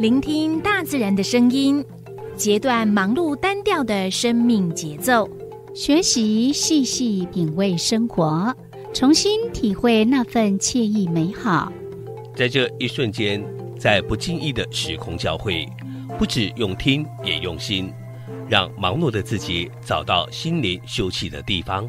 聆听大自然的声音，截断忙碌单调的生命节奏，学习细细品味生活，重新体会那份惬意美好。在这一瞬间，在不经意的时空交汇，不止用听，也用心，让忙碌的自己找到心灵休憩的地方。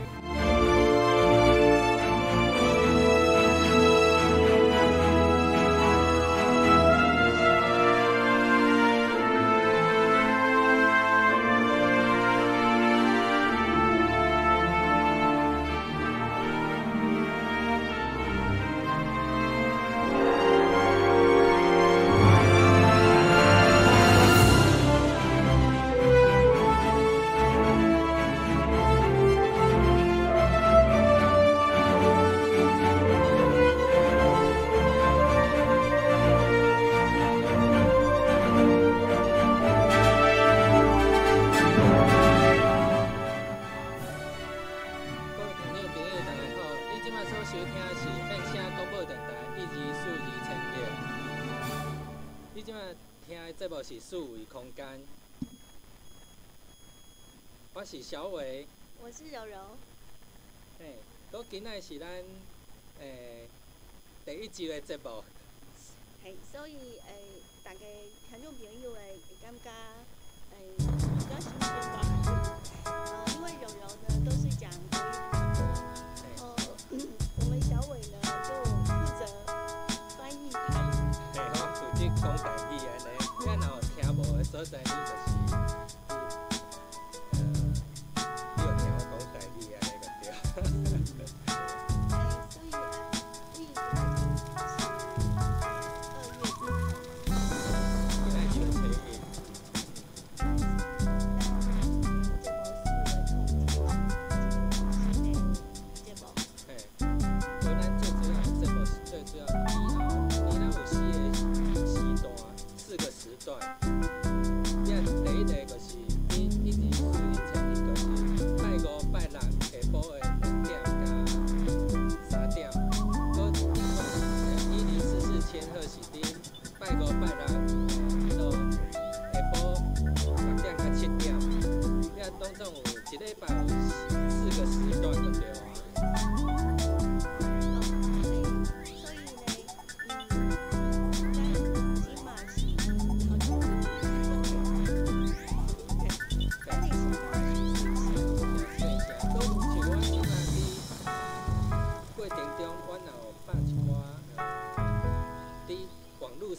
电台一二四二千六。你今麦听的节目是四维空间，我是小伟。我是柔柔，嘿，搁今仔是咱诶、第一集的节目，嘿，所以诶，大家听众朋友诶会感觉诶比较新鲜吧？呃，因为柔柔呢都是讲讲台语安尼，咱若有听无的所在，你就是，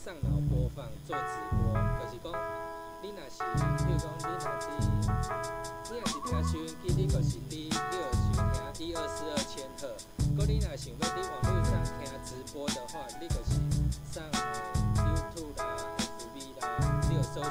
上脑播放做直播，就是讲你若是，比如讲你若是，你若是听收音机，你就是伫你有收听一二四二千赫，搁你若想要伫网络上听直播的话，你就是上 YouTube 啦、FB 啦，你有搜寻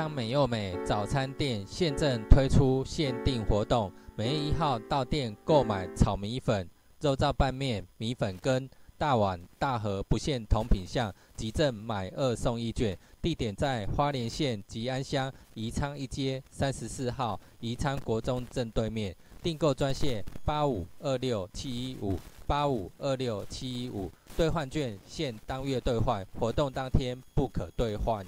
昌美又美早餐店现正推出限定活动，每月一号到店购买炒米粉、肉燥拌面、米粉羹、大碗、大盒不限同品项，即赠买二送一券。地点在花莲县吉安乡宜昌一街三十四号宜昌国中正对面。订购专线八五二六七一五八五二六七一五，兑换券限当月兑换，活动当天不可兑换。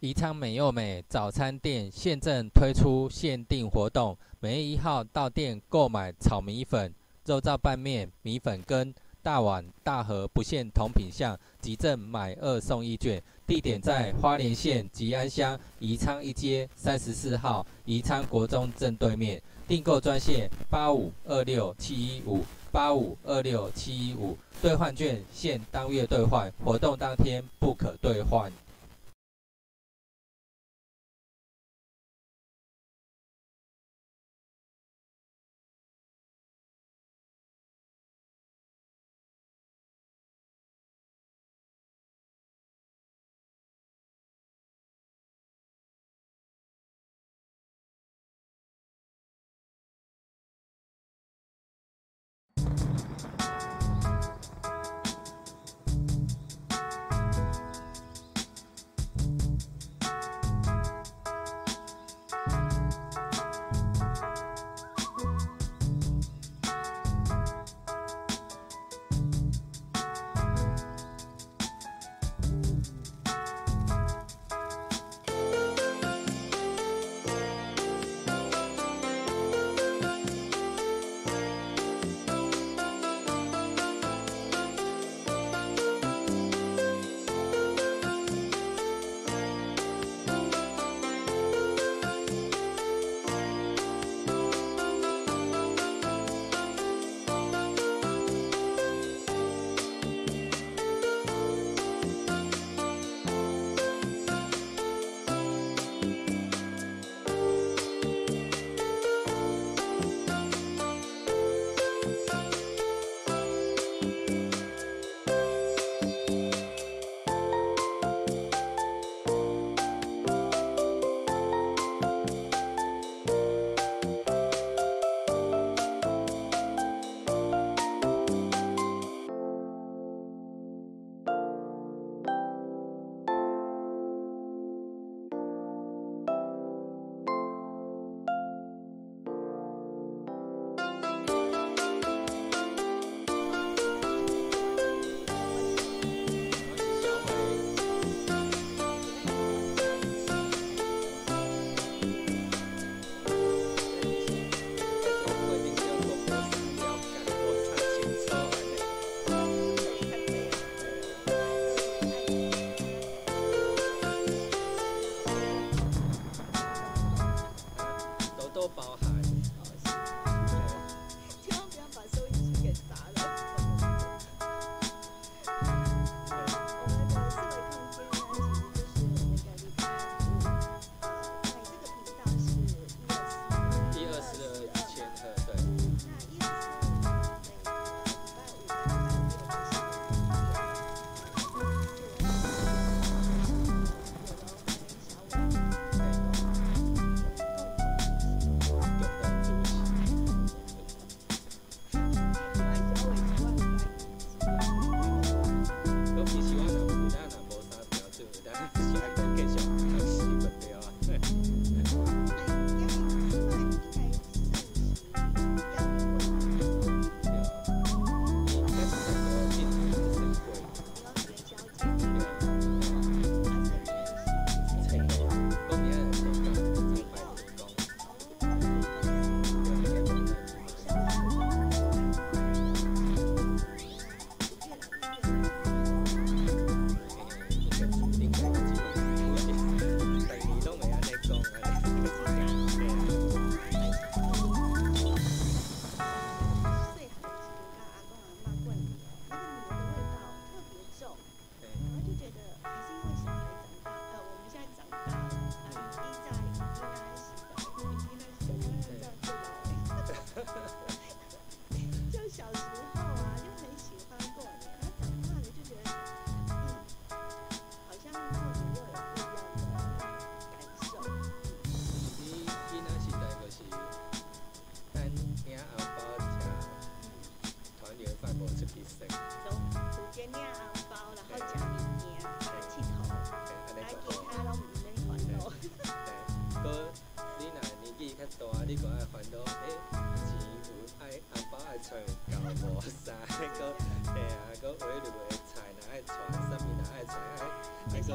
宜昌美又美早餐店现正推出限定活动，每月一号到店购买炒米粉、肉燥拌面、米粉羹、大碗、大盒不限同品项，即赠买二送一券。地点在花莲县吉安乡宜昌一街三十四号宜昌国中正对面。订购专线八五二六七一五八五二六七一五，兑换券限当月兑换，活动当天不可兑换。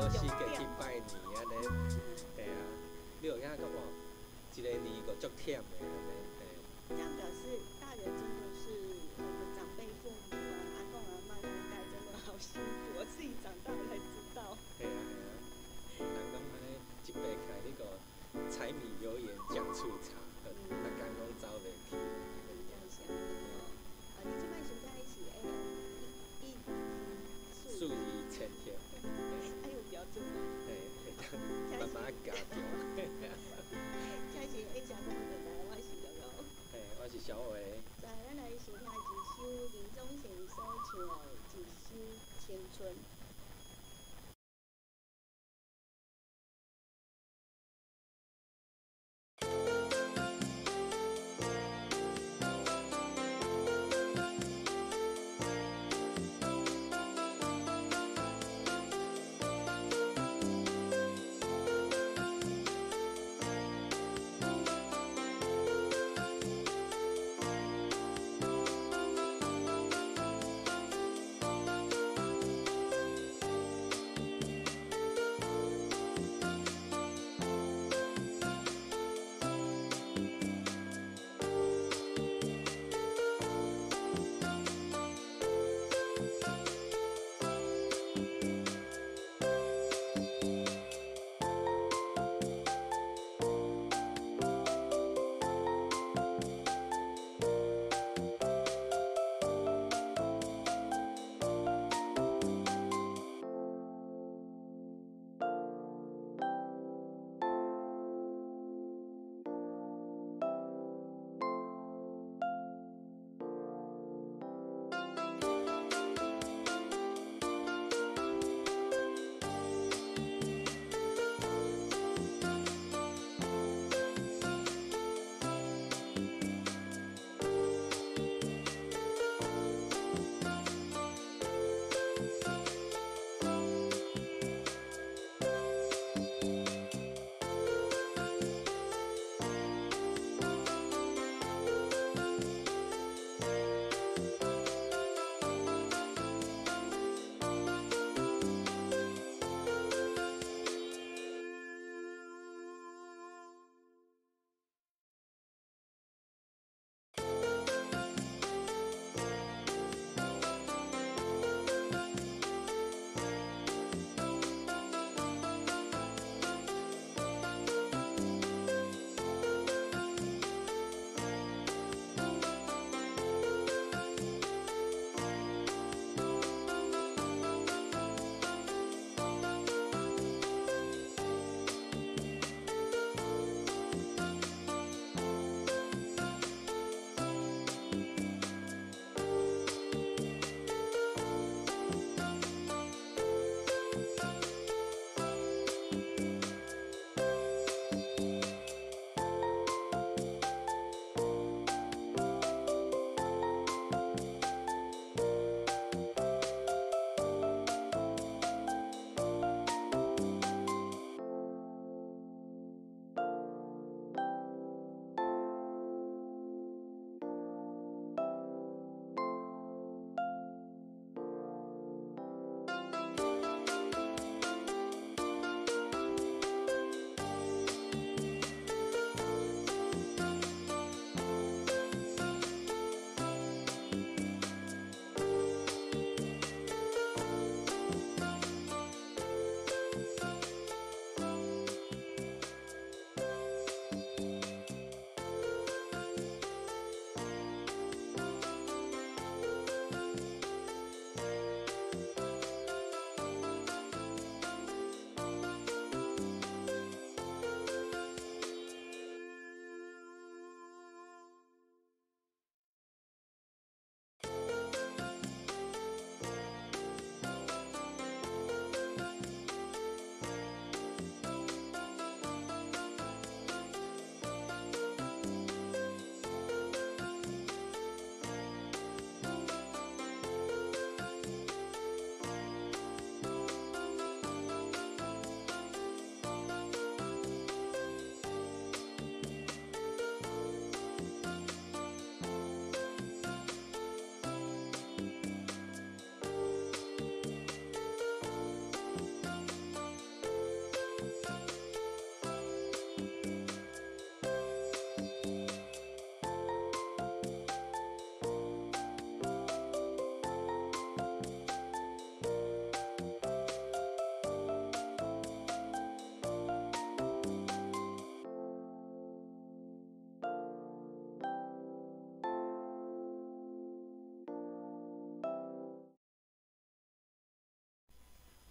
四界去拜年安尼，对啊，你有影讲哇，一个年个足忝的安尼，对。这样表示。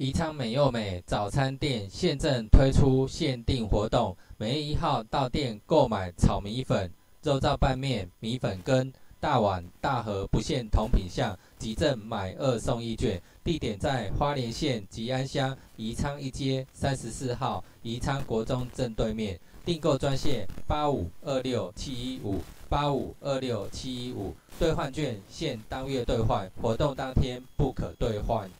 宜昌美又美早餐店现正推出限定活动，每月一号到店购买炒米粉、肉燥拌面、米粉羹、大碗、大盒不限同品项，即赠买二送一券。地点在花莲县吉安乡宜昌一街三十四号宜昌国中正对面。订购专线八五二六七一五八五二六七一五，兑换券限当月兑换，活动当天不可兑换。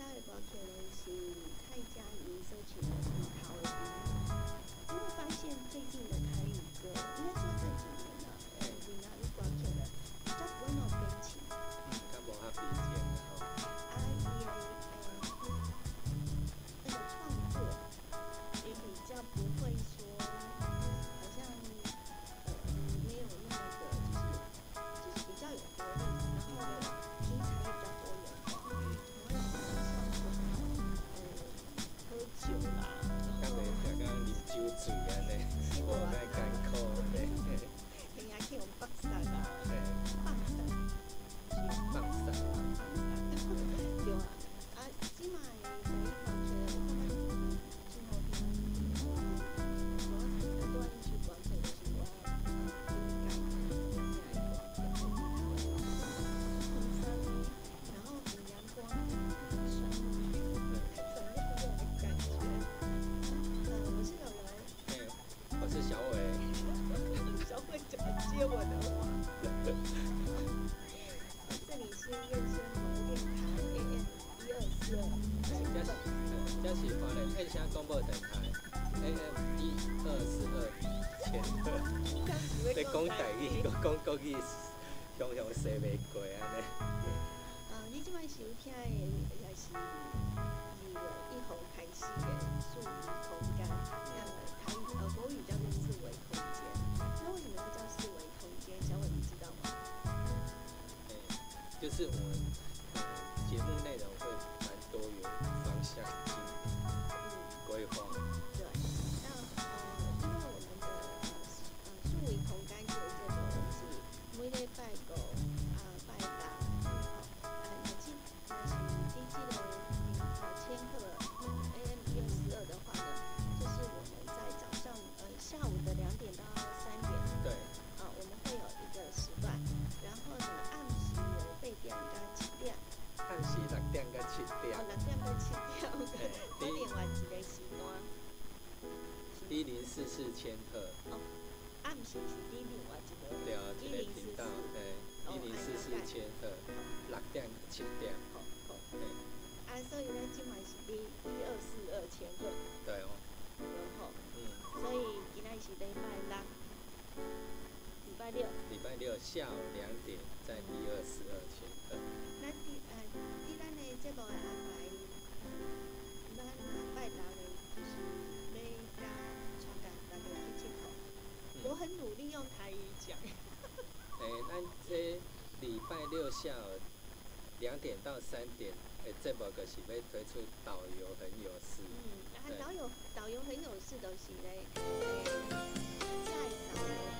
赛保险人是蔡佳怡起请的桃园，因为发现最近的台语歌，应该说最近。讲讲起，好像说袂过安尼。啊，你即摆收听的也是二月一号开始的《四维空间》，呃，台语呃国语叫做《四维空间》，那为什么会叫四维空间？小伟你知道吗？就是。两点在一二十二前的。那第呃，第咱的节目的安排，咱拜六的就是每家传达大家去接头。我很努力用台语讲。诶、咱这礼拜六下午两点到三点的节目，就是要推出导游很有事。嗯，导游导游很有事，就是咧，在导游。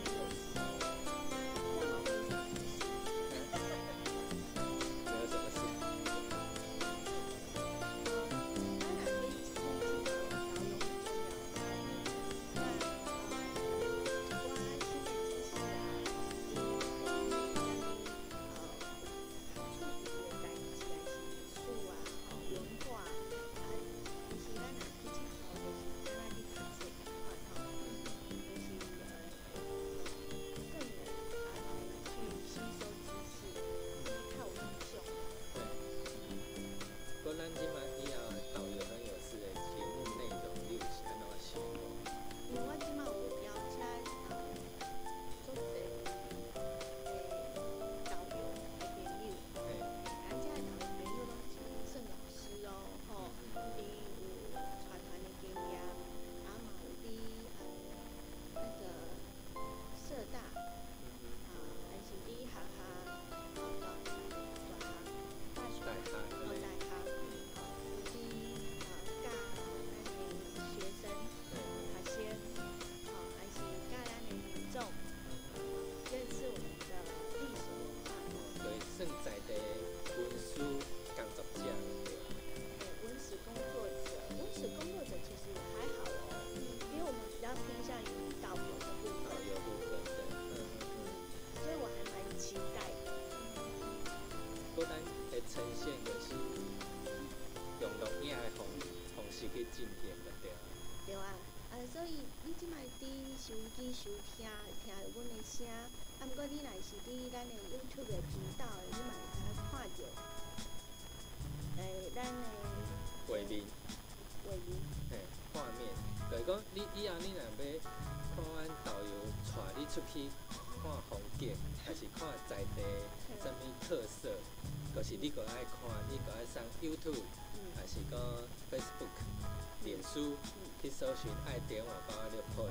爱点网八六有配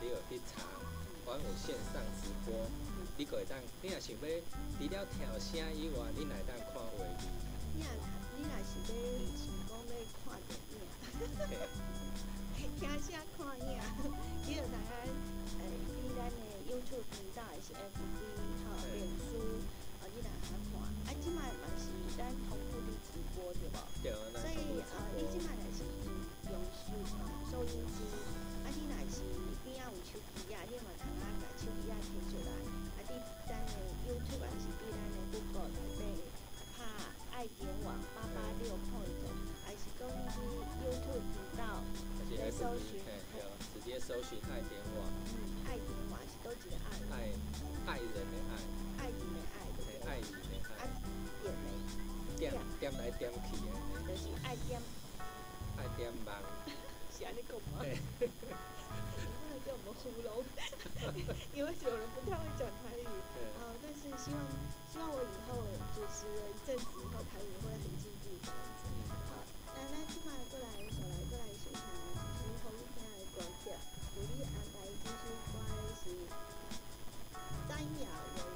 你有去查玩有线上直播，你可以当你若想要除了听声以外，你来当看画面。你若是要想讲 要看电影，听声。点去的，就是爱点，爱点忙，是安尼讲吗？那叫我们糊弄，因为有人不太会讲台语，啊，但是希望希望我以后主持了一阵子以后，台语会很进步这。好，那那今晚过来，小来过来欣赏，请红衣天来关掉，我力安排继续关是张瑶有。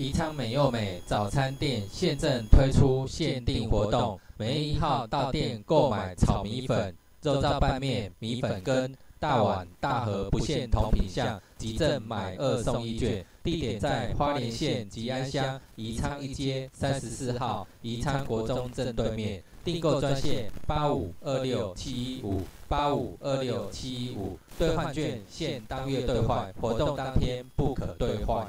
宜昌美又美早餐店现正推出限定活动，每月一号到店购买炒米粉、肉燥拌面、米粉羹、大碗、大盒不限同品项，即赠买二送一券。地点在花莲县吉安乡宜昌一街三十四号宜昌国中正对面。订购专线八五二六七一五八五二六七一五，兑换券限当月兑换，活动当天不可兑换。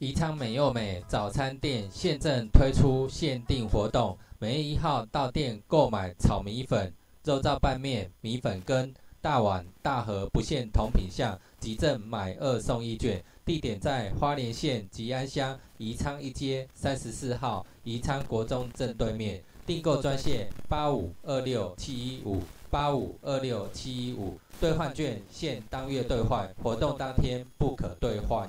宜昌美又美早餐店现正推出限定活动，每月一号到店购买炒米粉、肉燥拌面、米粉羹、大碗、大盒不限同品项，即赠买二送一券。地点在花莲县吉安乡宜昌一街三十四号宜昌国中正对面。订购专线八五二六七一五八五二六七一五，兑换券限当月兑换，活动当天不可兑换。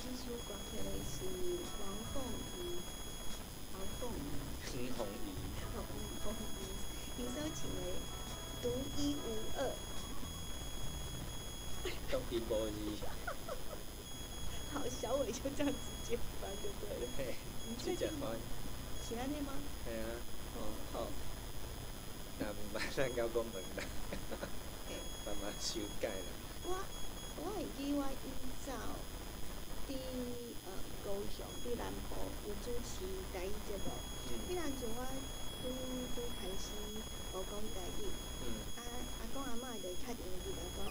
技术馆可能是王凤仪，王凤仪，徐弘仪，王凤仪，你收请为独一无二。独一无二，好，小伟就这样直接翻就对了。嘿，你最近直接翻，喜欢那吗？系啊，哦，好。那唔捌咱交讲问啦，慢慢修改啦。我我会记我以早伫呃高雄伫南部有主持台语节目，迄嗯。阵阵我拄拄开始学讲台语，嗯。啊阿公阿嬷就会敲电话进来讲，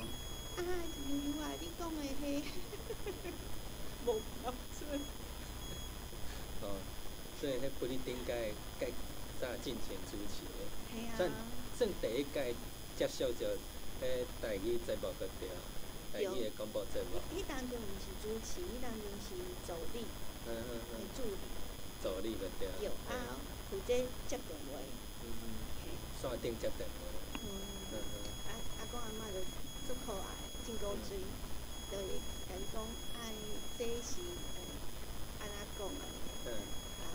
啊悠悠啊，你讲的迄无标准，哦，所以迄不一定该该早进前主持的，嘿算啊，算第一届接受着迄台语节目个对，台语的广播节目，迄当中毋是主持，迄当中是助理嗯嗯嗯，助理，助理个对，有啊，负责接电话，嗯嗯，嘿，线顶接电话，嗯。嗯嗯。啊阿公阿嬷就足可爱，真古锥，就会甲你讲，哎，这是诶安怎讲啊？嗯。啊，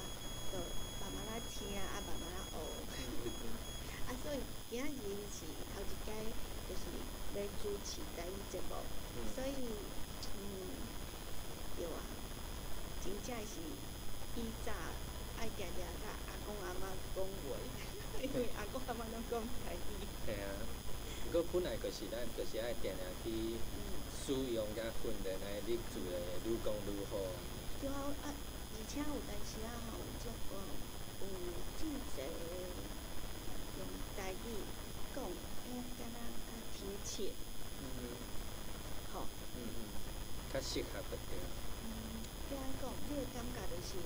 就慢慢仔听，啊慢慢仔学。嗯。啊，所以今仔日是头一届，就是要主持台语节目，嗯所以嗯，对啊，真正是以早爱定定甲阿公阿嬷讲话，因为阿公阿嬷拢讲台语。嘿啊，不过本来就是咱就是爱定定去嗯。使用甲训练来你做的愈讲愈好啊。对啊，啊，而且有当时啊吼，有足个有真侪用台语讲，哎，敢若较贴切，嗯好。嗯嗯，较适合不对。嗯，怎样讲？你的感觉就是，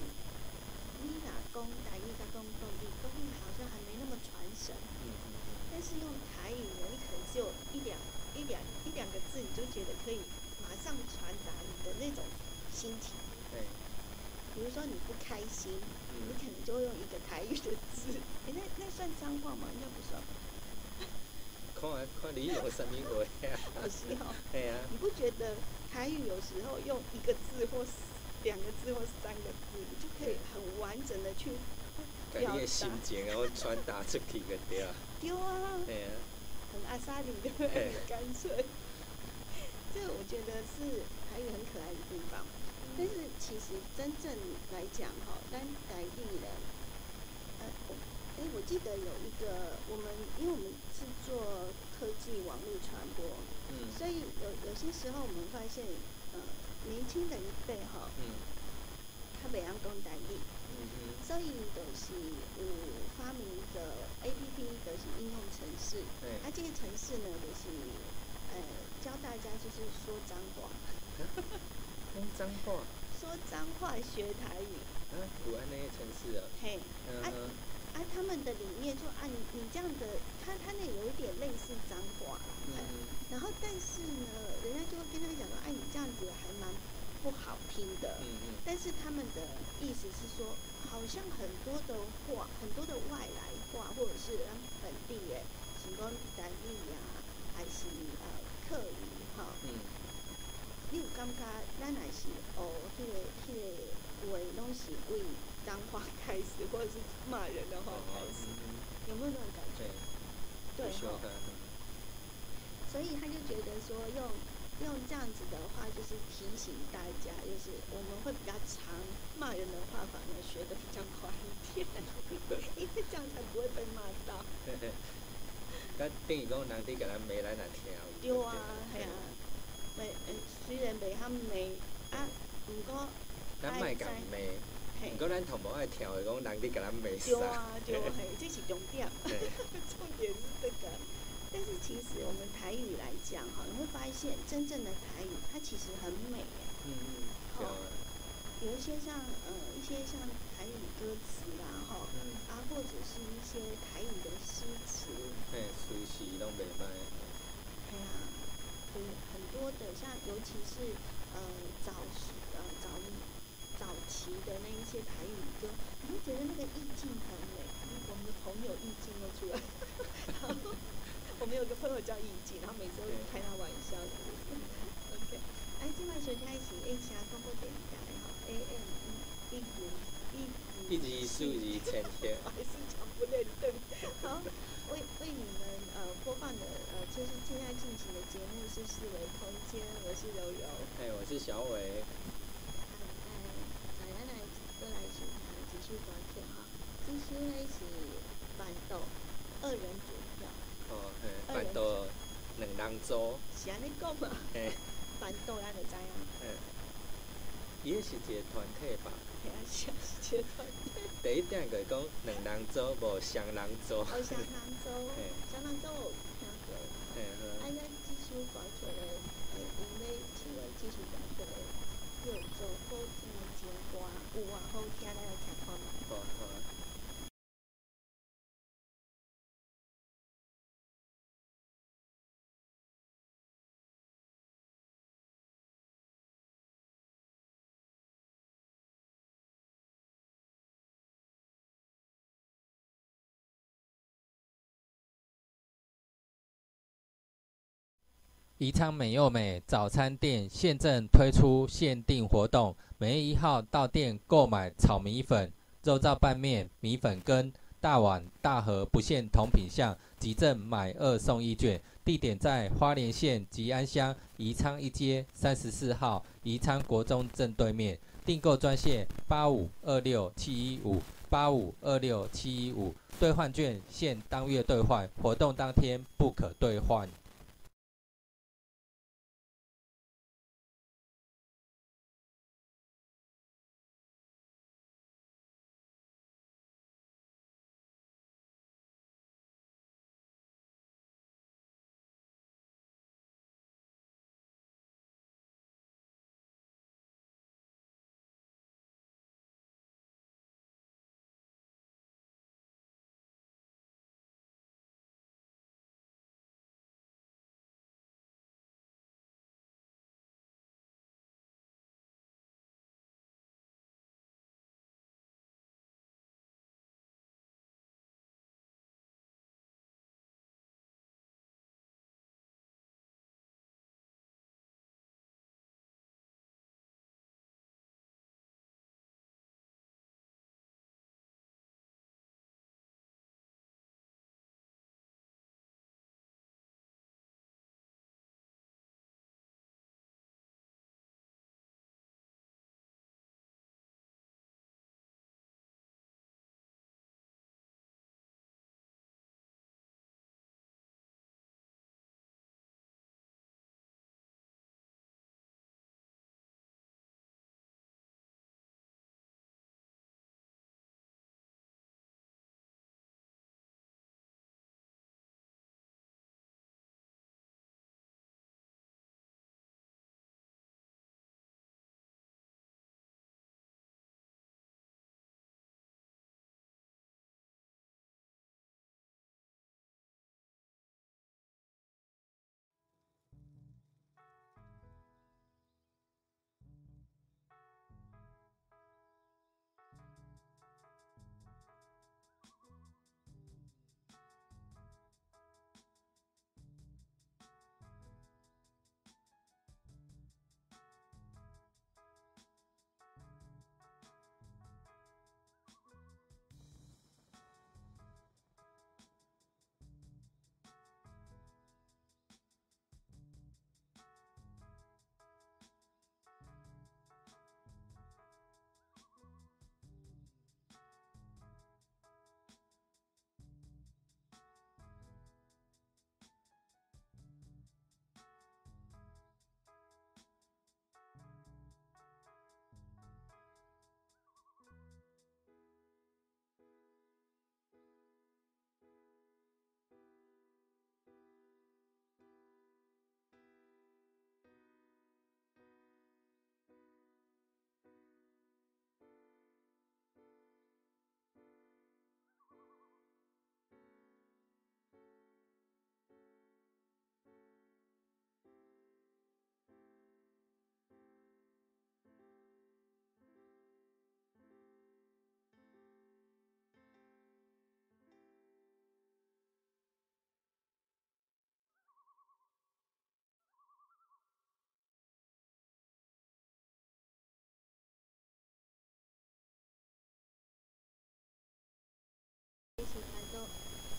你若讲台语甲讲国语，国语好像还没那么传神，嗯嗯但是用台语呢，你可能只有一两一两一两个字，你就觉得可以马上传达你的那种心情。对，比如说你不开心，你嗯，可能就会用一个台语的字，诶、那那算脏话吗？应该不算吧。看啊看你用什么话啊。可惜哈，嘿啊，你不觉得台语有时候用一个字或两个字或三个字，你就可以很完整的去甲你的心情然后传达出去个对啊。丢啊，嘿啊，很阿莎里的，很干脆。这个我觉得是台语很可爱的地方，但是其实真正来讲哈，咱台语人，呃，我哎，我记得有一个我们，因为我们是做科技网络传播，嗯所以有有些时候我们发现，呃，年轻的一辈哈，嗯他袂晓讲台语，嗯嗯所以就是有发明一个 A P P，就是应用程式。嘿啊，这个程式呢，就是呃教大家就是说脏话，讲脏话，说脏话学台语，啊，有安尼的程式啊。嘿，啊嗯嗯啊，他们的理念就啊，你你这样的，他他那有一点类似脏话，然后但是呢，人家就会跟他讲说，哎，你这样子还蛮不好听的。嗯嗯但是他们的意思是说，好像很多的话，很多的外来话，或者是咱本地的，什么台语啊，还是呃客语哈，嗯你有感觉咱若是学迄、个迄、个话，拢是为脏话开始，或者是骂人的话开始，嗯有没有那种感觉？对，对所以他就觉得说用用这样子的话，就是提醒大家，就是我们会比较常骂人的话，反而学的比较快一点，因为这样才不会被骂到。嘿嘿。甲等于讲人哋甲咱骂，咱也听有。对啊，系啊，未嗯，虽然袂晓骂啊，不过咱卖甲骂，嘿毋，过咱头毛爱听的讲人哋甲咱骂对啥。啊，对啊，嘿，这是重点，重点是这个。但是其实我们台语来讲哈，你会发现真正的台语它其实很美耶。嗯嗯，对啊，有一些像呃一些像台语歌词啦哈，嗯，啊或者是一些台语的诗词，嘿，随时拢袂歹。哎呀，就是很多的像尤其是呃早时呃早早期的那一些台语歌，你会觉得那个意境很美。我们的朋友意境都出来，然后我们有个朋友叫意境，然后每次都开他玩笑的。OK，哎，今晚收听的是 A 七广播电台哈，AM 一五一一字数字千天我，还是讲不认真。好，为为你们呃播放的呃就是现在进行的节目是四维空间，我是柔柔。哎，我是小伟。啊，呃，再来来过来是呃继续歌曲哈，这首呢是板豆二人组票，哦，嘿，办到两人组，是安尼讲嘛？嘿，板豆咱就知影。嗯，伊迄是一个团体吧？嘿啊，是啊，是一个团体。第一点就是讲两人组，无双人组。哦，双人组，嘿，双人组有听过。嘿啊，好，咱即首歌出的，诶，因咧唱的即首歌出的，有做《好听的情歌》，有啊好听，咱来听看觅。好好。宜昌美又美早餐店现正推出限定活动，每月一号到店购买炒米粉、肉燥拌面、米粉羹、大碗、大盒不限同品项，即赠买二送一券。地点在花莲县吉安乡宜昌一街三十四号宜昌国中正对面。订购专线八五二六七一五八五二六七一五，兑换券限当月兑换，活动当天不可兑换。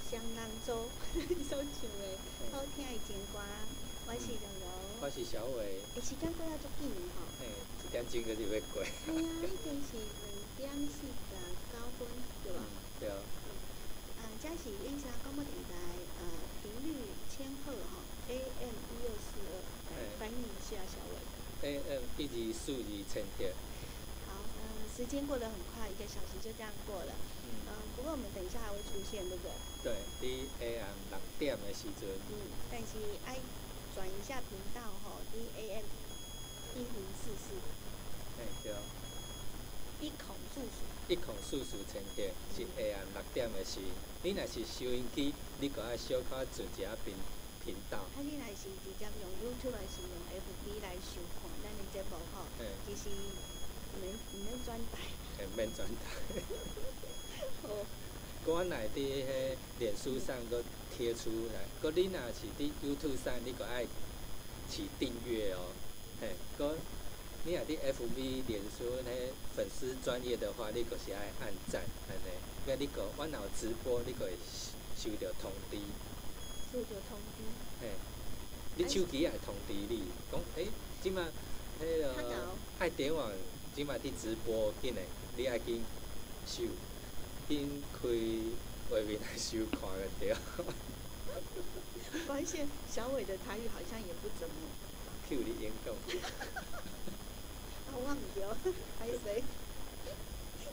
双人组所唱的好听的情歌，我是柔柔。我是小伟，诶，时间过了足紧吼。嘿，一点钟就就要过。系啊，已经是两点四十九分，对吧？对，啊，这是丽莎广播电台呃频率千赫吼，AM 一六四二，嘿翻译一下小伟。AM 一二四二千赫，好，嗯，时间过得很快，一个小时就这样过了。嗯，嗯，不过我们等一下还会出现，对不对？对，你下暗六点的时阵，嗯，但是爱转一下频道吼，D A M 一零四四哎对，一孔数数。一孔四四千贴是下暗六点的时，你若是收音机，你个爱小可转一下频频道，啊，你若是直接用 YouTube 还是用 FB 来收看咱的节目吼，嘿，其实唔免唔免转台。嘿免转台。哦，我若会伫迄脸书上搁贴出来，搁你若是伫 YouTube 上，你搁爱去订阅哦，嘿，搁你若伫 FB 脸书迄粉丝专业的话，你搁是爱按赞安尼，个你搁我若有直播，你搁会收到通知，收到通知。嘿，你手机也会通知你，讲诶，即马迄个爱点网，即马伫直播紧诶，你爱紧收，紧开外面来收看个对。发现小伟的台语好像也不怎么，Q 你演讲，啊，忘掉，还谁？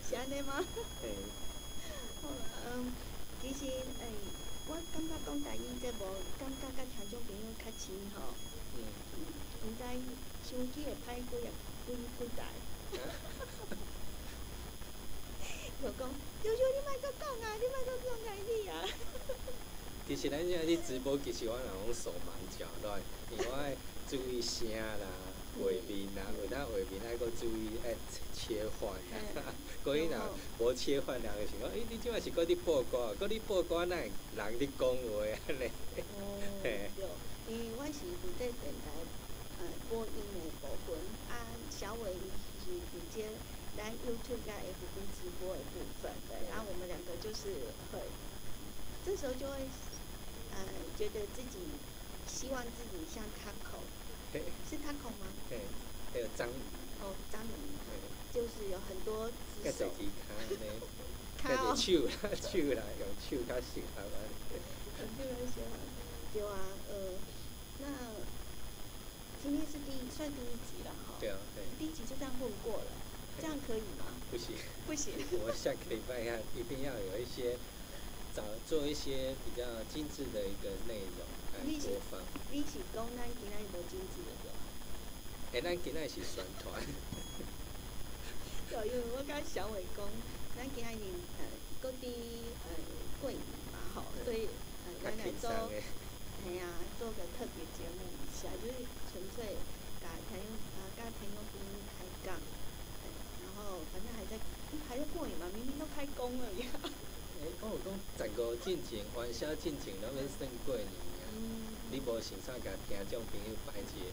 是安尼吗？嘿，好啦，嗯，其实诶、我感觉讲台语节目，感觉甲听众朋友较亲吼，嗯，毋知手机会歹几啊几几台。就讲，舅舅你莫再讲啊，你莫再讲台语啊。其实咱现在伫直播，其实我若讲手忙脚乱，因为我爱注意声啦、画面啦，有当画面爱搁注意爱切换啦，所以若无切换，人就想讲，诶、你即摆是搁伫播歌，搁伫播歌，哪会人伫讲话安尼？哦，嘿。对，因为我是负责电台呃播音的部分，啊，小伟是负责咱 YouTube 跟 FB 直播的部分对，然后我们两个就是会，这时候就会呃觉得自己希望自己像 Taco，嘿，是 Taco 吗？对，还有章鱼，哦，章鱼，对，就是有很多只手甲手，机卡安尼，卡哦甲只，手啦，手啦，用手较适合安尼。很多人喜欢，对啊，呃，那今天是第一算第一集了哈，对啊，对，第一集就这样混过了，这样可以吗？不行。不行。我下个礼拜要一定要有一些找做一些比较精致的一个内容来播放。你是讲咱今仔日无精致的对吧？哎、咱今仔是宣传，对，因为我甲小伟讲，咱今仔日呃，各伫呃过年嘛吼，所以呃，较咱来做，系啊，做个特别节目一下，就是纯粹甲听友啊，甲朋友朋友开讲，哎然后反正还在还在过年嘛，明明都开工了呀。哎、我有讲十五进前元宵进前，拢要算过年啊。嗯你无想啥甲听众朋友摆一个，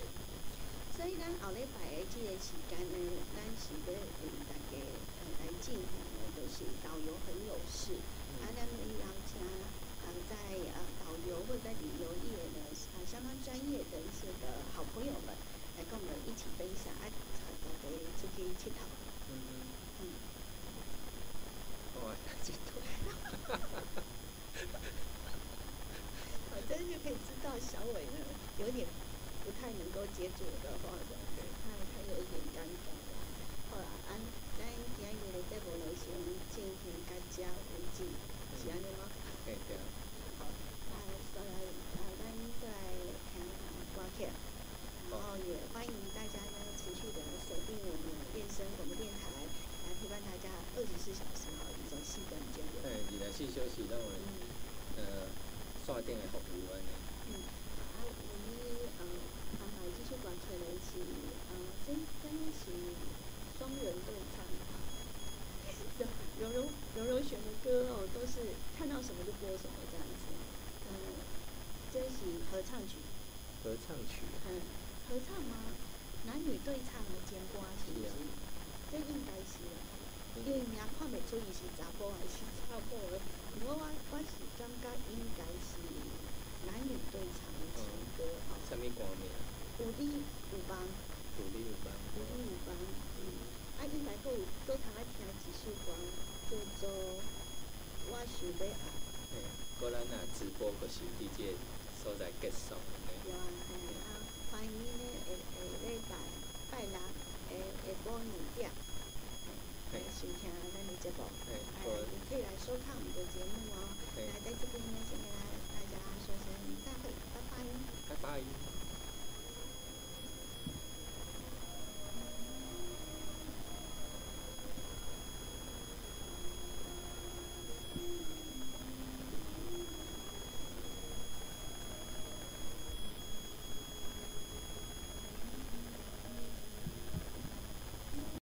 所以咱后礼拜的即个时间呢，咱是要为大家呃来进行的，就是导游很有事，啊，咱们邀请啊在呃导游或者在旅游业呢啊相当专业的一些的好朋友们来跟我们一起分享，啊，大家出去佚佗。嗯嗯，哇，真多，反正就可以知道小伟呢有点不太能够接住我的话的，他他有一点尴尬的。好啦，按咱今日的节目就先进行到这为止，是安尼吗？嘿对啊，好，那再来啊，咱再来听歌曲，然后也欢迎大家呢持续的锁定我们燕声广播电台，来陪伴大家二十四小时哈一种细的节目。嘿，二十四小时拢有嗯。呃线顶的服务安尼。嗯，啊，我们呃，安排继续管可能是呃，真真是双人对唱，柔柔柔柔选的歌哦，都是看到什么就播什么这样子，嗯、这是合唱曲，合唱嗯，合唱吗？男女对唱的兼歌是不是？这应该是啦，因为名看袂出伊是查甫还是查某的，不过我我是感觉应该是男女对唱的情歌吼。啥物歌名？有你有帮，独立有帮。有你有帮，嗯，啊，应该佫有佫通爱听一首歌，叫做《我想要爱》，嘿，果咱若直播，就是伫即个所在结束播影店。对，徐天安的节目。哎，你可以来收看我们的节目哦。来，在这边呢，先跟大家说声再会，拜拜。拜拜。